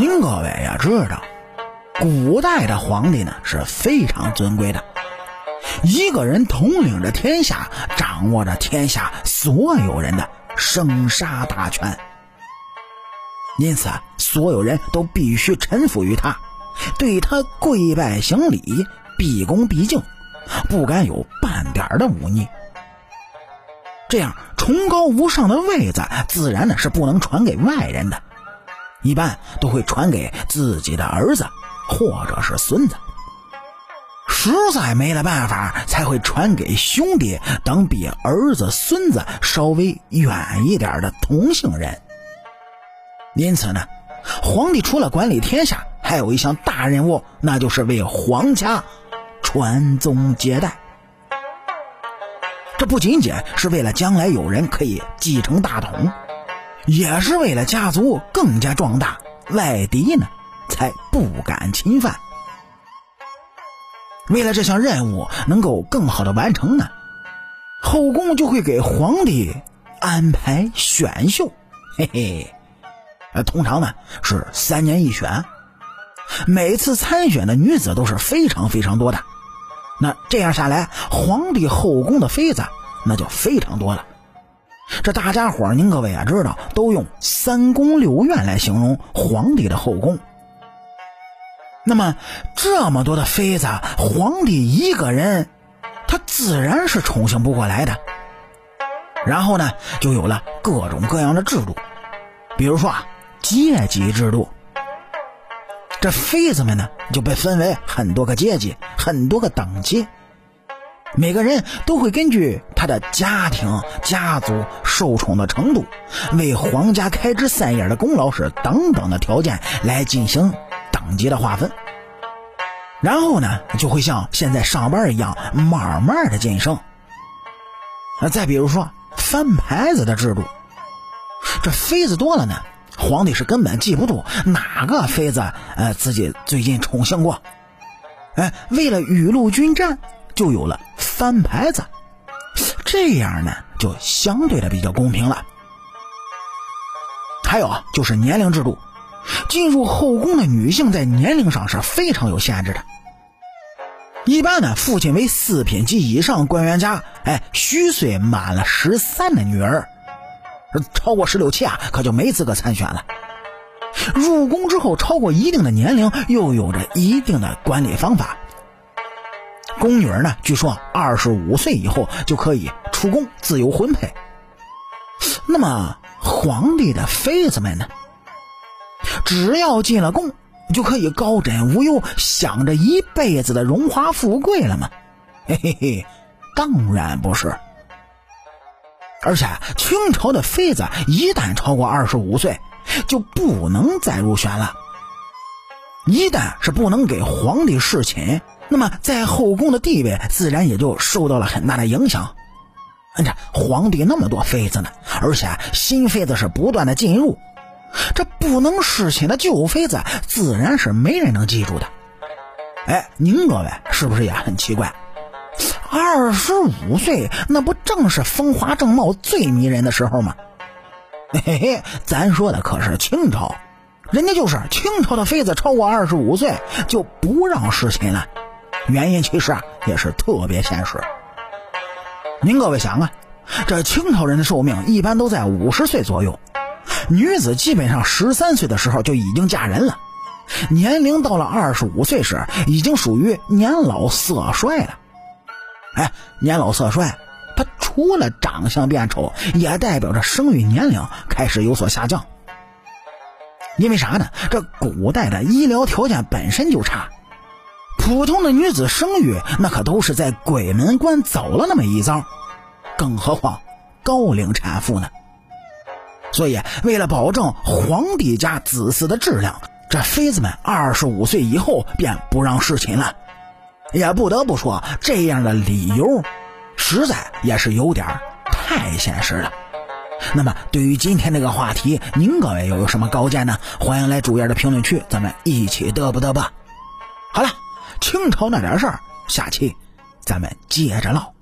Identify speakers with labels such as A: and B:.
A: 您各位呀知道，古代的皇帝呢是非常尊贵的，一个人统领着天下，掌握着天下所有人的生杀大权，因此所有人都必须臣服于他，对他跪拜行礼，毕恭毕敬，不敢有半点的忤逆。这样崇高无上的位子，自然呢是不能传给外人的。一般都会传给自己的儿子或者是孙子，实在没了办法，才会传给兄弟等比儿子、孙子稍微远一点的同姓人。因此呢，皇帝除了管理天下，还有一项大任务，那就是为皇家传宗接代。这不仅仅是为了将来有人可以继承大统。也是为了家族更加壮大，外敌呢才不敢侵犯。为了这项任务能够更好的完成呢，后宫就会给皇帝安排选秀，嘿嘿，呃，通常呢是三年一选，每次参选的女子都是非常非常多的。那这样下来，皇帝后宫的妃子那就非常多了。这大家伙您各位也知道，都用三宫六院来形容皇帝的后宫。那么这么多的妃子，皇帝一个人，他自然是宠幸不过来的。然后呢，就有了各种各样的制度，比如说啊，阶级制度。这妃子们呢，就被分为很多个阶级，很多个等级。每个人都会根据他的家庭、家族受宠的程度，为皇家开枝散叶的功劳是等等的条件来进行等级的划分，然后呢，就会像现在上班一样，慢慢的晋升。再比如说翻牌子的制度，这妃子多了呢，皇帝是根本记不住哪个妃子呃自己最近宠幸过，哎，为了雨露均沾。就有了翻牌子，这样呢就相对的比较公平了。还有啊，就是年龄制度，进入后宫的女性在年龄上是非常有限制的。一般呢，父亲为四品及以上官员家，哎，虚岁满了十三的女儿，超过十六七啊，可就没资格参选了。入宫之后，超过一定的年龄，又有着一定的管理方法。宫女呢？据说二十五岁以后就可以出宫自由婚配。那么皇帝的妃子们呢？只要进了宫，就可以高枕无忧，享着一辈子的荣华富贵了吗？嘿嘿嘿，当然不是。而且清朝的妃子一旦超过二十五岁，就不能再入选了。一旦是不能给皇帝侍寝。那么，在后宫的地位自然也就受到了很大的影响。这皇帝那么多妃子呢，而且新妃子是不断的进入，这不能侍寝的旧妃子自然是没人能记住的。哎，您各位是不是也很奇怪？二十五岁那不正是风华正茂、最迷人的时候吗？嘿嘿，咱说的可是清朝，人家就是清朝的妃子超过二十五岁就不让侍寝了。原因其实啊也是特别现实。您各位想啊，这清朝人的寿命一般都在五十岁左右，女子基本上十三岁的时候就已经嫁人了，年龄到了二十五岁时，已经属于年老色衰了。哎，年老色衰，它除了长相变丑，也代表着生育年龄开始有所下降。因为啥呢？这古代的医疗条件本身就差。普通的女子生育，那可都是在鬼门关走了那么一遭，更何况高龄产妇呢？所以，为了保证皇帝家子嗣的质量，这妃子们二十五岁以后便不让侍寝了。也不得不说，这样的理由，实在也是有点太现实了。那么，对于今天这个话题，您各位又有什么高见呢？欢迎来主页的评论区，咱们一起嘚啵嘚吧。好了。清朝那点事儿，下期咱们接着唠。